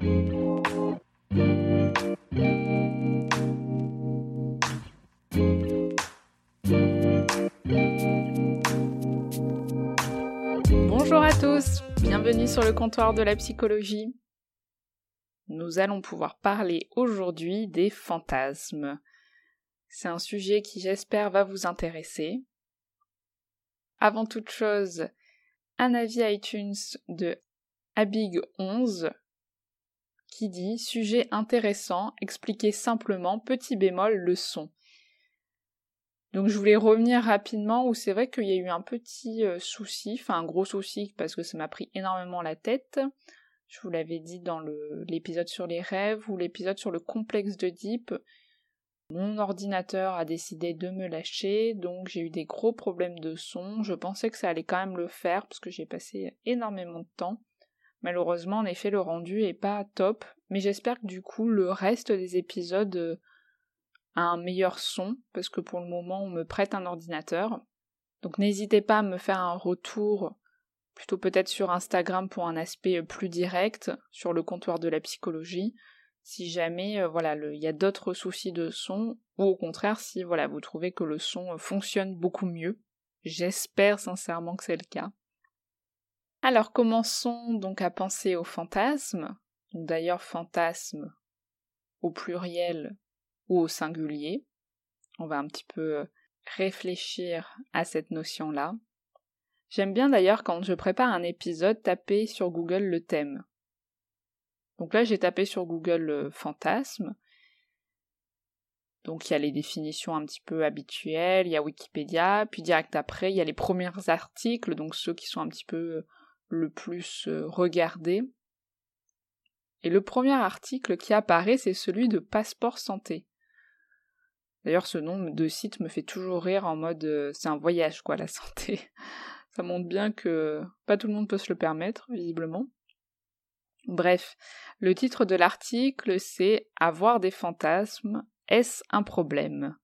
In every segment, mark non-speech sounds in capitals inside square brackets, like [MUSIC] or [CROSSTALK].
Bonjour à tous, bienvenue sur le comptoir de la psychologie. Nous allons pouvoir parler aujourd'hui des fantasmes. C'est un sujet qui j'espère va vous intéresser. Avant toute chose, un avis iTunes de Abig11 qui dit Sujet intéressant, expliquer simplement, petit bémol, le son. Donc je voulais revenir rapidement où c'est vrai qu'il y a eu un petit euh, souci, enfin un gros souci parce que ça m'a pris énormément la tête. Je vous l'avais dit dans l'épisode sur les rêves ou l'épisode sur le complexe de Deep. Mon ordinateur a décidé de me lâcher, donc j'ai eu des gros problèmes de son. Je pensais que ça allait quand même le faire parce que j'ai passé énormément de temps. Malheureusement, en effet, le rendu est pas top, mais j'espère que du coup, le reste des épisodes euh, a un meilleur son, parce que pour le moment, on me prête un ordinateur. Donc n'hésitez pas à me faire un retour, plutôt peut-être sur Instagram pour un aspect plus direct, sur le comptoir de la psychologie, si jamais euh, voilà, il y a d'autres soucis de son, ou au contraire si voilà, vous trouvez que le son euh, fonctionne beaucoup mieux. J'espère sincèrement que c'est le cas. Alors commençons donc à penser au fantasme. D'ailleurs fantasme au pluriel ou au singulier. On va un petit peu réfléchir à cette notion-là. J'aime bien d'ailleurs quand je prépare un épisode taper sur Google le thème. Donc là j'ai tapé sur Google euh, fantasme. Donc il y a les définitions un petit peu habituelles, il y a Wikipédia, puis direct après il y a les premiers articles, donc ceux qui sont un petit peu le plus euh, regardé. Et le premier article qui apparaît, c'est celui de Passeport Santé. D'ailleurs, ce nom de site me fait toujours rire en mode euh, c'est un voyage, quoi, la santé. [LAUGHS] Ça montre bien que pas tout le monde peut se le permettre, visiblement. Bref, le titre de l'article c'est Avoir des fantasmes, est-ce un problème?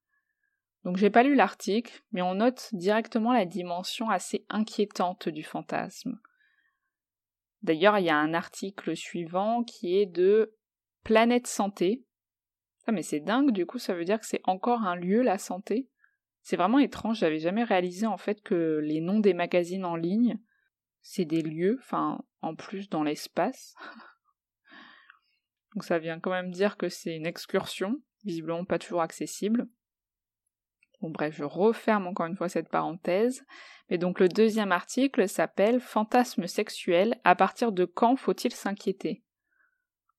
Donc j'ai pas lu l'article, mais on note directement la dimension assez inquiétante du fantasme. D'ailleurs, il y a un article suivant qui est de Planète Santé. Ah, mais c'est dingue, du coup, ça veut dire que c'est encore un lieu, la santé. C'est vraiment étrange, j'avais jamais réalisé en fait que les noms des magazines en ligne, c'est des lieux, enfin, en plus dans l'espace. [LAUGHS] Donc ça vient quand même dire que c'est une excursion, visiblement pas toujours accessible. Bref, je referme encore une fois cette parenthèse. Mais donc le deuxième article s'appelle Fantasme sexuel, à partir de quand faut-il s'inquiéter?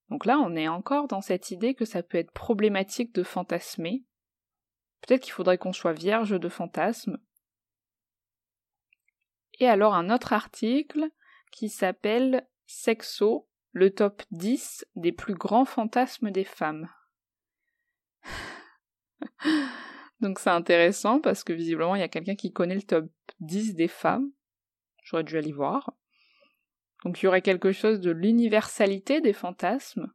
Donc là, on est encore dans cette idée que ça peut être problématique de fantasmer. Peut-être qu'il faudrait qu'on soit vierge de fantasmes. Et alors un autre article qui s'appelle Sexo, le top 10 des plus grands fantasmes des femmes. Donc c'est intéressant parce que visiblement il y a quelqu'un qui connaît le top 10 des femmes. J'aurais dû aller voir. Donc il y aurait quelque chose de l'universalité des fantasmes.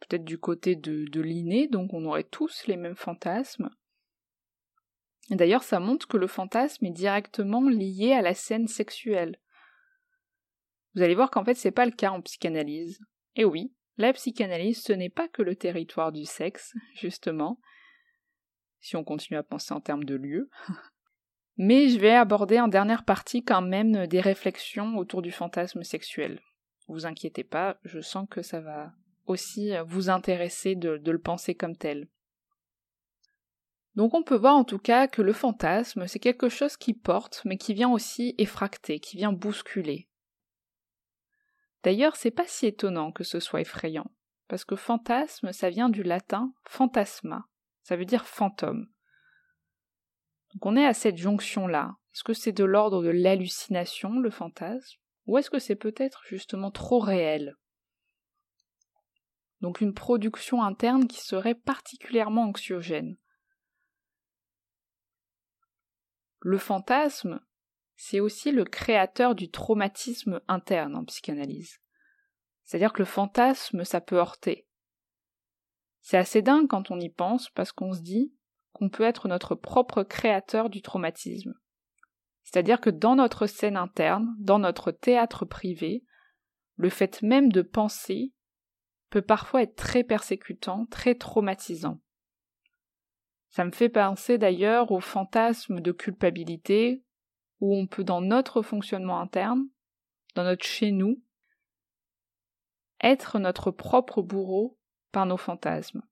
Peut-être du côté de, de l'inné, donc on aurait tous les mêmes fantasmes. Et d'ailleurs, ça montre que le fantasme est directement lié à la scène sexuelle. Vous allez voir qu'en fait, c'est pas le cas en psychanalyse. Et oui, la psychanalyse, ce n'est pas que le territoire du sexe, justement, si on continue à penser en termes de lieu. [LAUGHS] Mais je vais aborder en dernière partie quand même des réflexions autour du fantasme sexuel. Vous inquiétez pas, je sens que ça va aussi vous intéresser de, le penser comme tel. Donc on peut voir en tout cas que le fantasme, c'est quelque chose qui porte, mais qui vient aussi effracter, qui vient bousculer. D'ailleurs, c'est pas si étonnant que ce soit effrayant, parce que fantasme, ça vient du latin fantasma, ça veut dire fantôme. Donc on est à cette jonction-là. Est-ce que c'est de l'ordre de l'hallucination, le fantasme Ou est-ce que c'est peut-être justement trop réel? Donc une production interne qui serait particulièrement anxiogène. Le fantasme, c'est aussi le créateur du traumatisme interne en psychanalyse. C'est-à-dire que le fantasme, ça peut heurter. C'est assez dingue quand on y pense parce qu'on se dit qu'on peut être notre propre créateur du traumatisme. C'est-à-dire que dans notre scène interne, dans notre théâtre privé, le fait même de penser peut parfois être très persécutant, très traumatisant. Ça me fait penser d'ailleurs au fantasme de culpabilité où on peut dans notre fonctionnement interne, dans notre chez nous, être notre propre bourreau par nos fantasmes.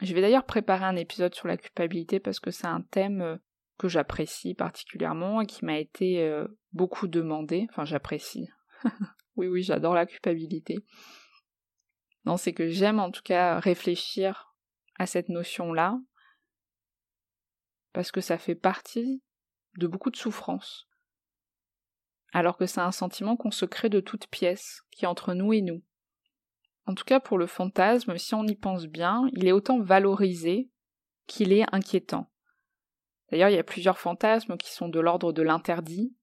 Je vais d'ailleurs préparer un épisode sur la culpabilité parce que c'est un thème euh, que j'apprécie particulièrement et qui m'a été euh, beaucoup demandé. Enfin, j'apprécie. [LAUGHS] oui, oui, j'adore la culpabilité. Non, c'est que j'aime en tout cas réfléchir à cette notion-là parce que ça fait partie de beaucoup de souffrance alors que c'est un sentiment qu'on se crée de toutes pièces, qui est entre nous et nous. En tout cas, pour le fantasme, si on y pense bien, il est autant valorisé qu'il est inquiétant. D'ailleurs, il y a plusieurs fantasmes qui sont de l'ordre de l'interdit,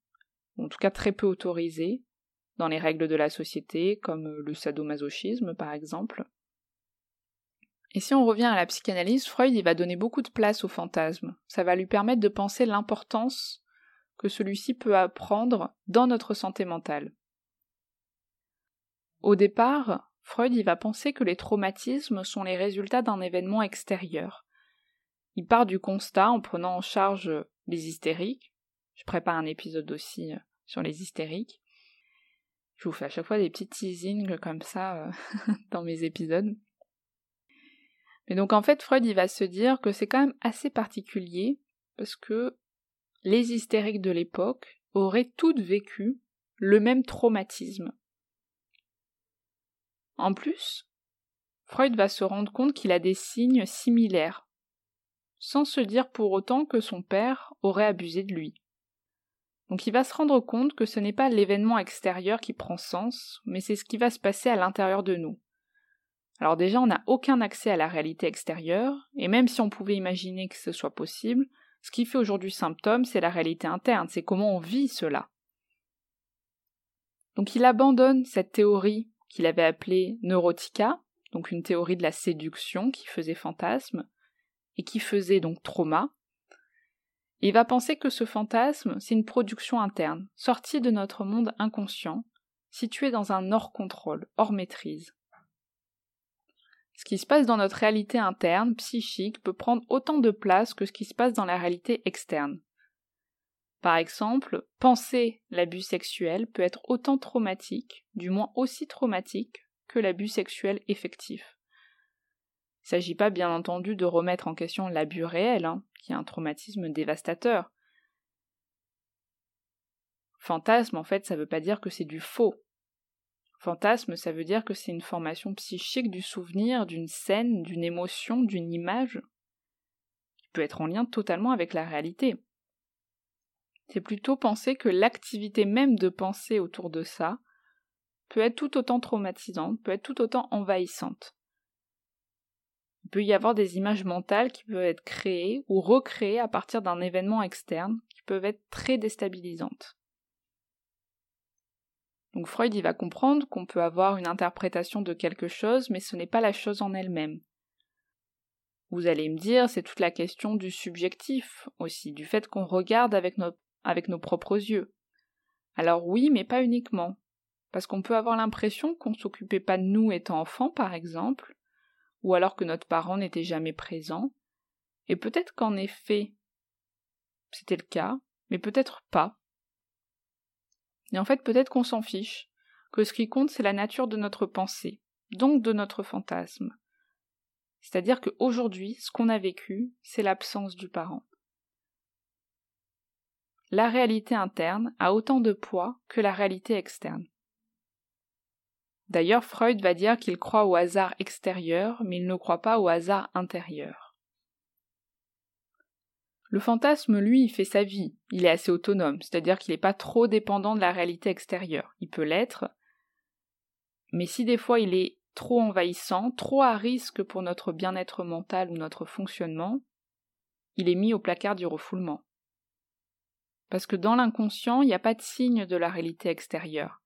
en tout cas très peu autorisés, dans les règles de la société, comme le sadomasochisme par exemple. Et si on revient à la psychanalyse, Freud il va donner beaucoup de place au fantasme. Ça va lui permettre de penser l'importance que celui-ci peut apprendre dans notre santé mentale. Au départ, Freud y va penser que les traumatismes sont les résultats d'un événement extérieur. Il part du constat en prenant en charge les hystériques. Je prépare un épisode aussi euh, sur les hystériques. Je vous fais à chaque fois des petits teasings comme ça euh, [LAUGHS] dans mes épisodes. Mais donc en fait, Freud va se dire que c'est quand même assez particulier parce que les hystériques de l'époque auraient toutes vécu le même traumatisme. En plus, Freud va se rendre compte qu'il a des signes similaires, sans se dire pour autant que son père aurait abusé de lui. Donc il va se rendre compte que ce n'est pas l'événement extérieur qui prend sens, mais c'est ce qui va se passer à l'intérieur de nous. Alors déjà, on n'a aucun accès à la réalité extérieure, et même si on pouvait imaginer que ce soit possible, ce qui fait aujourd'hui symptôme, c'est la réalité interne, c'est comment on vit cela. Donc il abandonne cette théorie qu'il avait appelée neurotica, donc une théorie de la séduction qui faisait fantasme, et qui faisait donc trauma. il va penser que ce fantasme, c'est une production interne, sortie de notre monde inconscient, située dans un hors contrôle, hors maîtrise. Ce qui se passe dans notre réalité interne, psychique, peut prendre autant de place que ce qui se passe dans la réalité externe. Par exemple, penser l'abus sexuel peut être autant traumatique, du moins aussi traumatique, que l'abus sexuel effectif. Il ne s'agit pas bien entendu de remettre en question l'abus réel, hein, qui est un traumatisme dévastateur. Fantasme, en fait, ça ne veut pas dire que c'est du faux. Fantasme, ça veut dire que c'est une formation psychique du souvenir, d'une scène, d'une émotion, d'une image, qui peut être en lien totalement avec la réalité. C'est plutôt penser que l'activité même de penser autour de ça peut être tout autant traumatisante, peut être tout autant envahissante. Il peut y avoir des images mentales qui peuvent être créées ou recréées à partir d'un événement externe qui peuvent être très déstabilisantes. Donc Freud, il va comprendre qu'on peut avoir une interprétation de quelque chose, mais ce n'est pas la chose en elle-même. Vous allez me dire, c'est toute la question du subjectif aussi, du fait qu'on regarde avec nos, avec nos propres yeux. Alors oui, mais pas uniquement. Parce qu'on peut avoir l'impression qu'on ne s'occupait pas de nous étant enfants, par exemple, ou alors que notre parent n'était jamais présent, et peut-être qu'en effet, c'était le cas, mais peut-être pas, et en fait, peut-être qu'on s'en fiche, que ce qui compte, c'est la nature de notre pensée, donc de notre fantasme. C'est-à-dire qu'aujourd'hui, ce qu'on a vécu, c'est l'absence du parent. La réalité interne a autant de poids que la réalité externe. D'ailleurs, Freud va dire qu'il croit au hasard extérieur, mais il ne croit pas au hasard intérieur. Le fantasme, lui, il fait sa vie, il est assez autonome, c'est-à-dire qu'il n'est pas trop dépendant de la réalité extérieure. Il peut l'être, mais si des fois il est trop envahissant, trop à risque pour notre bien-être mental ou notre fonctionnement, il est mis au placard du refoulement. Parce que dans l'inconscient, il n'y a pas de signe de la réalité extérieure.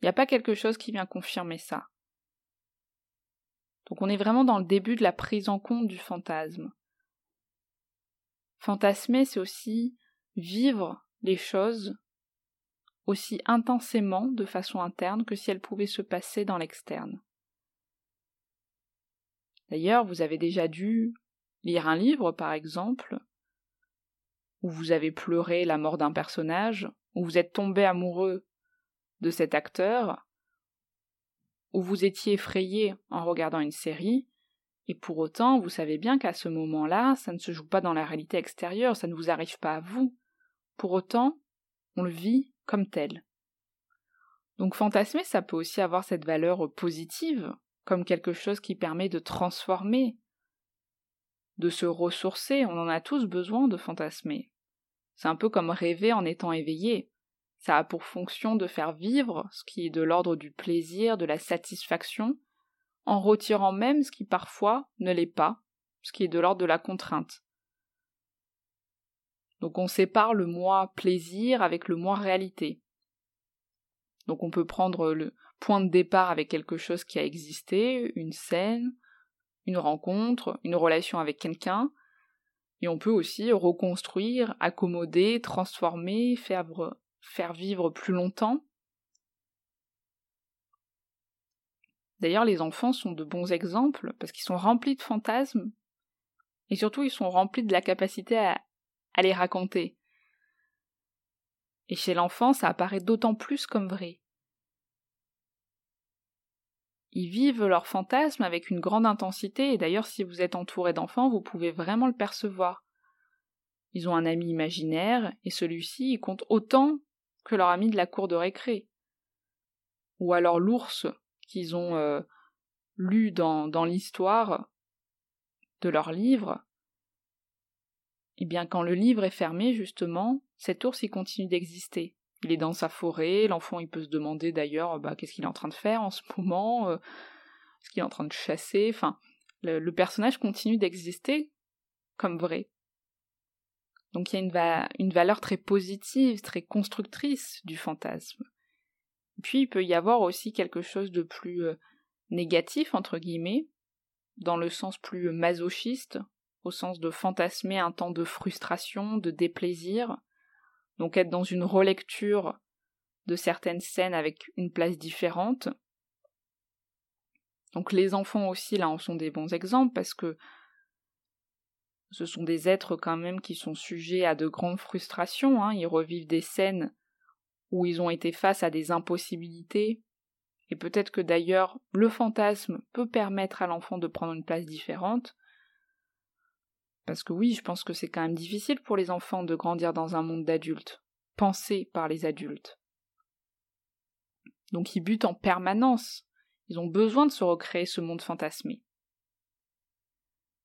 Il n'y a pas quelque chose qui vient confirmer ça. Donc on est vraiment dans le début de la prise en compte du fantasme. Fantasmer, c'est aussi vivre les choses aussi intensément de façon interne que si elles pouvaient se passer dans l'externe. D'ailleurs, vous avez déjà dû lire un livre, par exemple, où vous avez pleuré la mort d'un personnage, où vous êtes tombé amoureux de cet acteur, où vous étiez effrayé en regardant une série, et pour autant vous savez bien qu'à ce moment-là, ça ne se joue pas dans la réalité extérieure, ça ne vous arrive pas à vous. Pour autant, on le vit comme tel. Donc fantasmer, ça peut aussi avoir cette valeur positive, comme quelque chose qui permet de transformer, de se ressourcer, on en a tous besoin de fantasmer. C'est un peu comme rêver en étant éveillé. Ça a pour fonction de faire vivre ce qui est de l'ordre du plaisir, de la satisfaction, en retirant même ce qui parfois ne l'est pas, ce qui est de l'ordre de la contrainte. Donc on sépare le moi plaisir avec le moi réalité. Donc on peut prendre le point de départ avec quelque chose qui a existé, une scène, une rencontre, une relation avec quelqu'un, et on peut aussi reconstruire, accommoder, transformer, faire, faire vivre plus longtemps. D'ailleurs, les enfants sont de bons exemples parce qu'ils sont remplis de fantasmes et surtout ils sont remplis de la capacité à, les raconter. Et chez l'enfant, ça apparaît d'autant plus comme vrai. Ils vivent leurs fantasmes avec une grande intensité, et d'ailleurs si vous êtes entouré d'enfants, vous pouvez vraiment le percevoir. Ils ont un ami imaginaire, et celui-ci compte autant que leur ami de la cour de récré. Ou alors l'ours qu'ils ont euh, lu dans, l'histoire de leur livre. Eh bien, quand le livre est fermé, justement, cet ours il continue d'exister. Il est dans sa forêt, l'enfant il peut se demander d'ailleurs bah, qu'est-ce qu'il est en train de faire en ce [LAUGHS] moment, euh, est-ce qu'il est en train de chasser, enfin, le, personnage continue d'exister comme vrai. Donc il y a une, valeur très positive, très constructrice du fantasme. Puis il peut y avoir aussi quelque chose de plus euh, négatif, entre guillemets, dans le sens plus masochiste, au sens de fantasmer un temps de frustration, de déplaisir, donc être dans une relecture de certaines scènes avec une place différente. Donc les enfants aussi là en sont des bons exemples parce que ce sont des êtres quand même qui sont sujets à de grandes frustrations, hein. ils revivent des scènes où ils ont été face à des impossibilités, et peut-être que d'ailleurs le fantasme peut permettre à l'enfant de prendre une place différente, parce que oui, je pense que c'est quand même difficile pour les enfants de grandir dans un monde d'adultes, pensé par les adultes. Donc ils butent en permanence, ils ont besoin de se recréer ce monde fantasmé.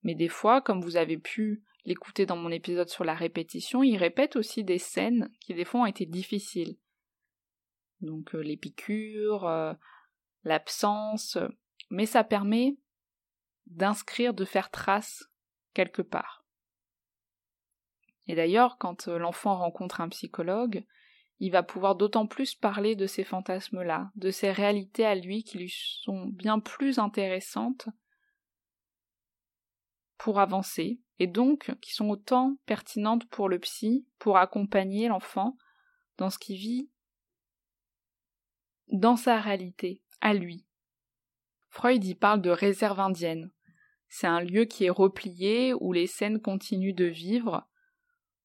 Mais des fois, comme vous avez pu l'écouter dans mon épisode sur la répétition, ils répètent aussi des scènes qui des fois ont été difficiles. Donc euh, les euh, l'absence, mais ça permet d'inscrire, de faire trace quelque part. Et d'ailleurs, quand euh, l'enfant rencontre un psychologue, il va pouvoir d'autant plus parler de ces fantasmes-là, de ces réalités à lui qui lui sont bien plus intéressantes pour avancer, et donc qui sont autant pertinentes pour le psy, pour accompagner l'enfant dans ce qu'il vit dans sa réalité, à lui. Freud y parle de réserve indienne, c'est un lieu qui est replié où les scènes continuent de vivre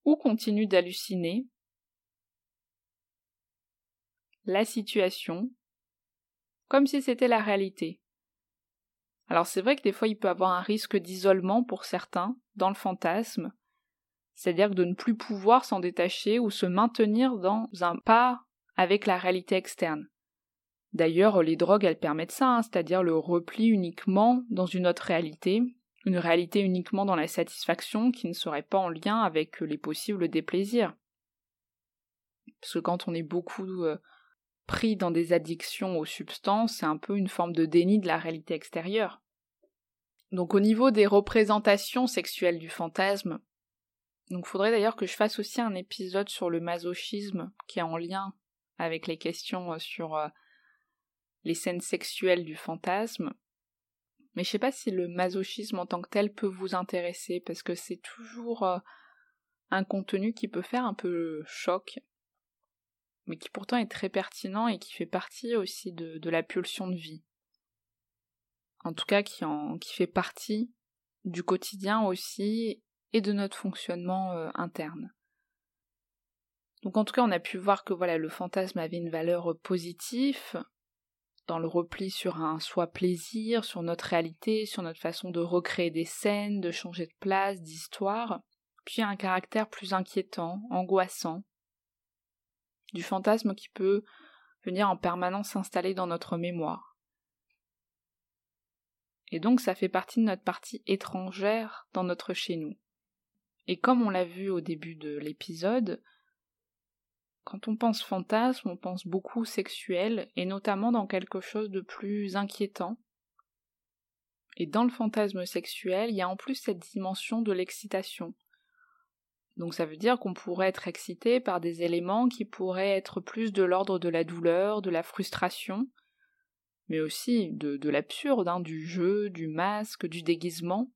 ou continuent d'halluciner. La situation, comme si c'était la réalité. Alors c'est vrai que des fois il peut avoir un risque d'isolement pour certains dans le fantasme, c'est-à-dire de ne plus pouvoir s'en détacher ou se maintenir dans un pas avec la réalité externe. D'ailleurs, les drogues, elles permettent ça, hein, c'est-à-dire le repli uniquement dans une autre réalité, une réalité uniquement dans la satisfaction qui ne serait pas en lien avec les possibles déplaisirs. Parce que quand on est beaucoup euh, pris dans des addictions aux substances, c'est un peu une forme de déni de la réalité extérieure. Donc au niveau des représentations sexuelles du fantasme, donc faudrait d'ailleurs que je fasse aussi un épisode sur le masochisme qui est en lien avec les questions euh, sur euh, les scènes sexuelles du fantasme. Mais je sais pas si le masochisme en tant que tel peut vous intéresser parce que c'est toujours euh, un contenu qui peut faire un peu choc, mais qui pourtant est très pertinent et qui fait partie aussi de, la pulsion de vie en tout cas qui, en, qui fait partie du quotidien aussi et de notre fonctionnement euh, interne. Donc en tout cas, on a pu voir que voilà, le fantasme avait une valeur positive dans le repli sur un soi plaisir, sur notre réalité, sur notre façon de recréer des scènes, de changer de place, d'histoire, puis un caractère plus inquiétant, angoissant, du fantasme qui peut venir en permanence s'installer dans notre mémoire. Et donc ça fait partie de notre partie étrangère dans notre chez nous. Et comme on l'a vu au début de l'épisode, quand on pense fantasme, on pense beaucoup sexuel, et notamment dans quelque chose de plus inquiétant. Et dans le fantasme sexuel, il y a en plus cette dimension de l'excitation. Donc ça veut dire qu'on pourrait être excité par des éléments qui pourraient être plus de l'ordre de la douleur, de la frustration, mais aussi de, l'absurde, hein, du jeu, du masque, du déguisement.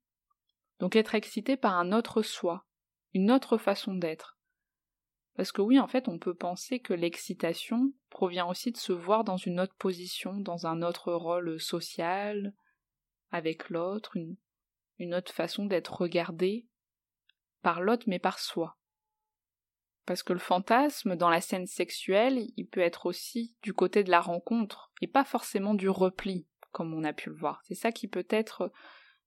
Donc être excité par un autre soi, une autre façon d'être. Parce que oui, en fait, on peut penser que l'excitation provient aussi de se voir dans une autre position, dans un autre rôle social, avec l'autre, une, autre façon d'être regardé par l'autre mais par soi. Parce que le fantasme, dans la scène sexuelle, il peut être aussi du côté de la rencontre, et pas forcément du repli, comme on a pu le voir. C'est ça qui peut-être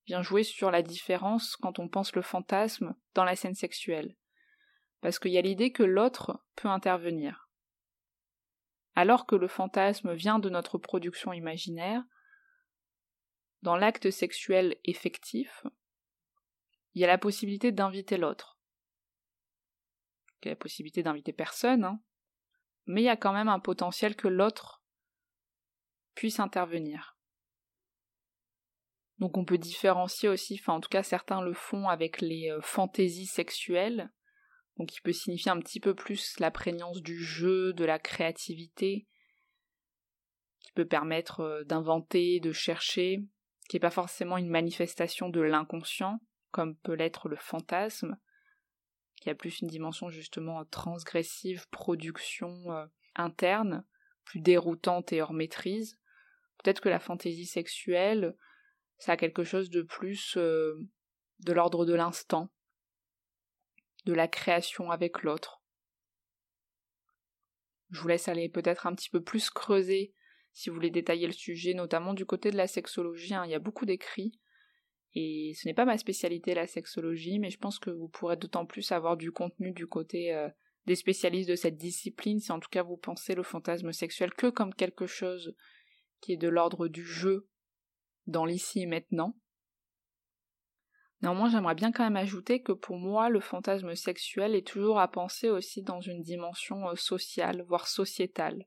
vient jouer sur la différence quand on pense le fantasme dans la scène sexuelle. Parce qu'il y a l'idée que l'autre peut intervenir. Alors que le fantasme vient de notre production imaginaire, dans l'acte sexuel effectif, il y a la possibilité d'inviter l'autre la possibilité d'inviter personne, hein. mais il y a quand même un potentiel que l'autre puisse intervenir. Donc on peut différencier aussi, enfin en tout cas certains le font avec les euh, fantaisies sexuelles, donc qui peut signifier un petit peu plus la prégnance du jeu, de la créativité, qui peut permettre euh, d'inventer, de chercher, qui n'est pas forcément une manifestation de l'inconscient, comme peut l'être le fantasme, qui a plus une dimension justement transgressive, production euh, interne, plus déroutante et hors maîtrise. Peut-être que la fantaisie sexuelle, ça a quelque chose de plus euh, de l'ordre de l'instant, de la création avec l'autre. Je vous laisse aller peut-être un petit peu plus creuser si vous voulez détailler le sujet, notamment du côté de la sexologie. Hein. Il y a beaucoup d'écrits et ce n'est pas ma spécialité la sexologie, mais je pense que vous pourrez d'autant plus avoir du contenu du côté euh, des spécialistes de cette discipline, si en tout cas vous pensez le fantasme sexuel que comme quelque chose qui est de l'ordre du jeu dans l'ici et maintenant. Néanmoins, j'aimerais bien quand même ajouter que pour moi, le fantasme sexuel est toujours à penser aussi dans une dimension euh, sociale, voire sociétale.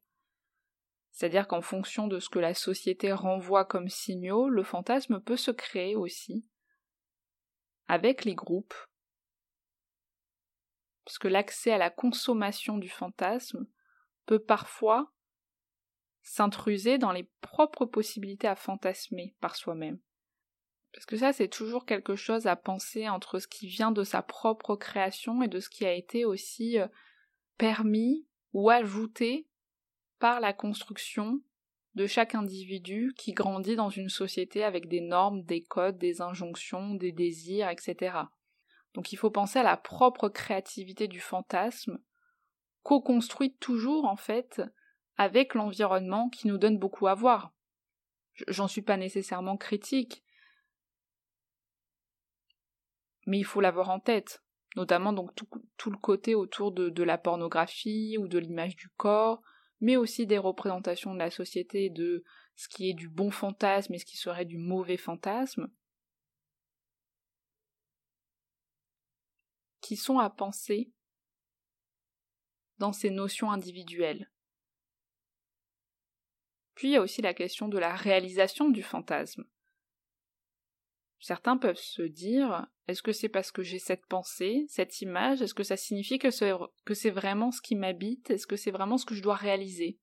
C'est-à-dire qu'en fonction de ce que la société renvoie comme signaux, le fantasme peut se créer aussi avec les groupes. Parce que l'accès à la consommation du fantasme peut parfois s'intruser dans les propres possibilités à fantasmer par soi-même. Parce que ça, c'est toujours quelque chose à penser entre ce qui vient de sa propre création et de ce qui a été aussi euh, permis ou ajouté par la construction de chaque individu qui grandit dans une société avec des normes, des codes, des injonctions, des désirs, etc. Donc il faut penser à la propre créativité du fantasme, co-construite toujours en fait avec l'environnement qui nous donne beaucoup à voir. J'en suis pas nécessairement critique, mais il faut l'avoir en tête, notamment donc tout, le côté autour de, la pornographie ou de l'image du corps, mais aussi des représentations de la société, de ce qui est du bon fantasme et ce qui serait du mauvais fantasme, qui sont à penser dans ces notions individuelles. Puis il y a aussi la question de la réalisation du fantasme. Certains peuvent se dire est-ce que c'est parce que j'ai cette pensée, cette image, est-ce que ça signifie que c'est, vraiment ce qui m'habite, est-ce que c'est vraiment ce que je dois réaliser?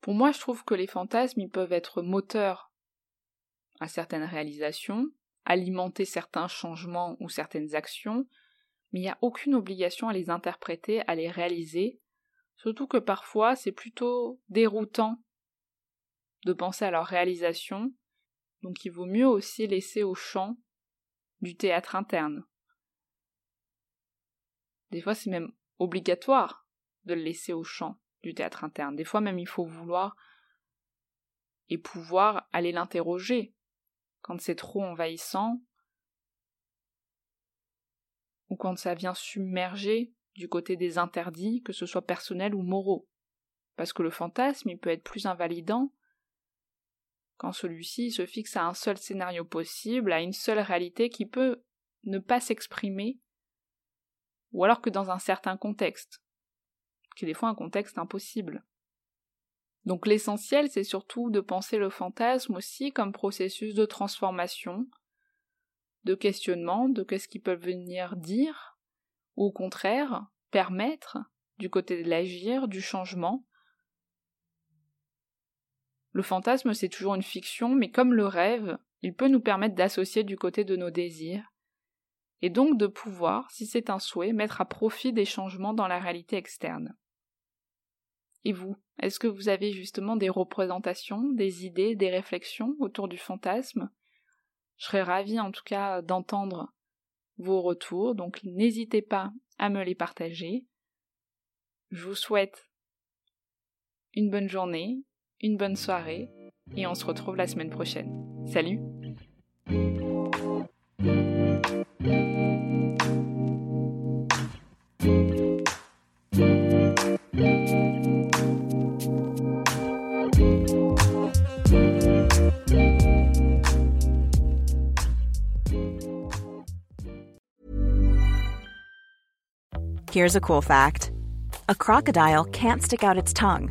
Pour moi, je trouve que les fantasmes, peuvent être moteurs à certaines réalisations, alimenter certains changements ou certaines actions, mais il n'y a aucune obligation à les interpréter, à les réaliser, surtout que parfois c'est plutôt déroutant de penser à leur réalisation, donc il vaut mieux aussi laisser au champ du théâtre interne. Des fois c'est même obligatoire de le laisser au champ du théâtre interne. Des fois même il faut vouloir et pouvoir aller l'interroger quand c'est trop envahissant, ou quand ça vient submerger du côté des interdits, que ce soit personnels ou moraux. Parce que le fantasme, il peut être plus invalidant quand celui-ci se fixe à un seul scénario possible, à une seule réalité qui peut ne pas s'exprimer, ou alors que dans un certain contexte, qui est des fois un contexte impossible. Donc l'essentiel, c'est surtout de penser le fantasme aussi comme processus de transformation, de questionnement, de qu'est-ce qu'ils peuvent venir dire, ou au contraire, permettre, du côté de l'agir, du changement. Le fantasme, c'est toujours une fiction, mais comme le rêve, il peut nous permettre d'associer du côté de nos désirs, et donc de pouvoir, si c'est un souhait, mettre à profit des changements dans la réalité externe. Et vous, est-ce que vous avez justement des représentations, des idées, des réflexions autour du fantasme? Je serais ravie en tout cas d'entendre vos retours, donc n'hésitez pas à me les partager. Je vous souhaite une bonne journée, une bonne soirée, et on se retrouve la semaine prochaine. Salut Here's a cool fact a crocodile can't stick out its tongue.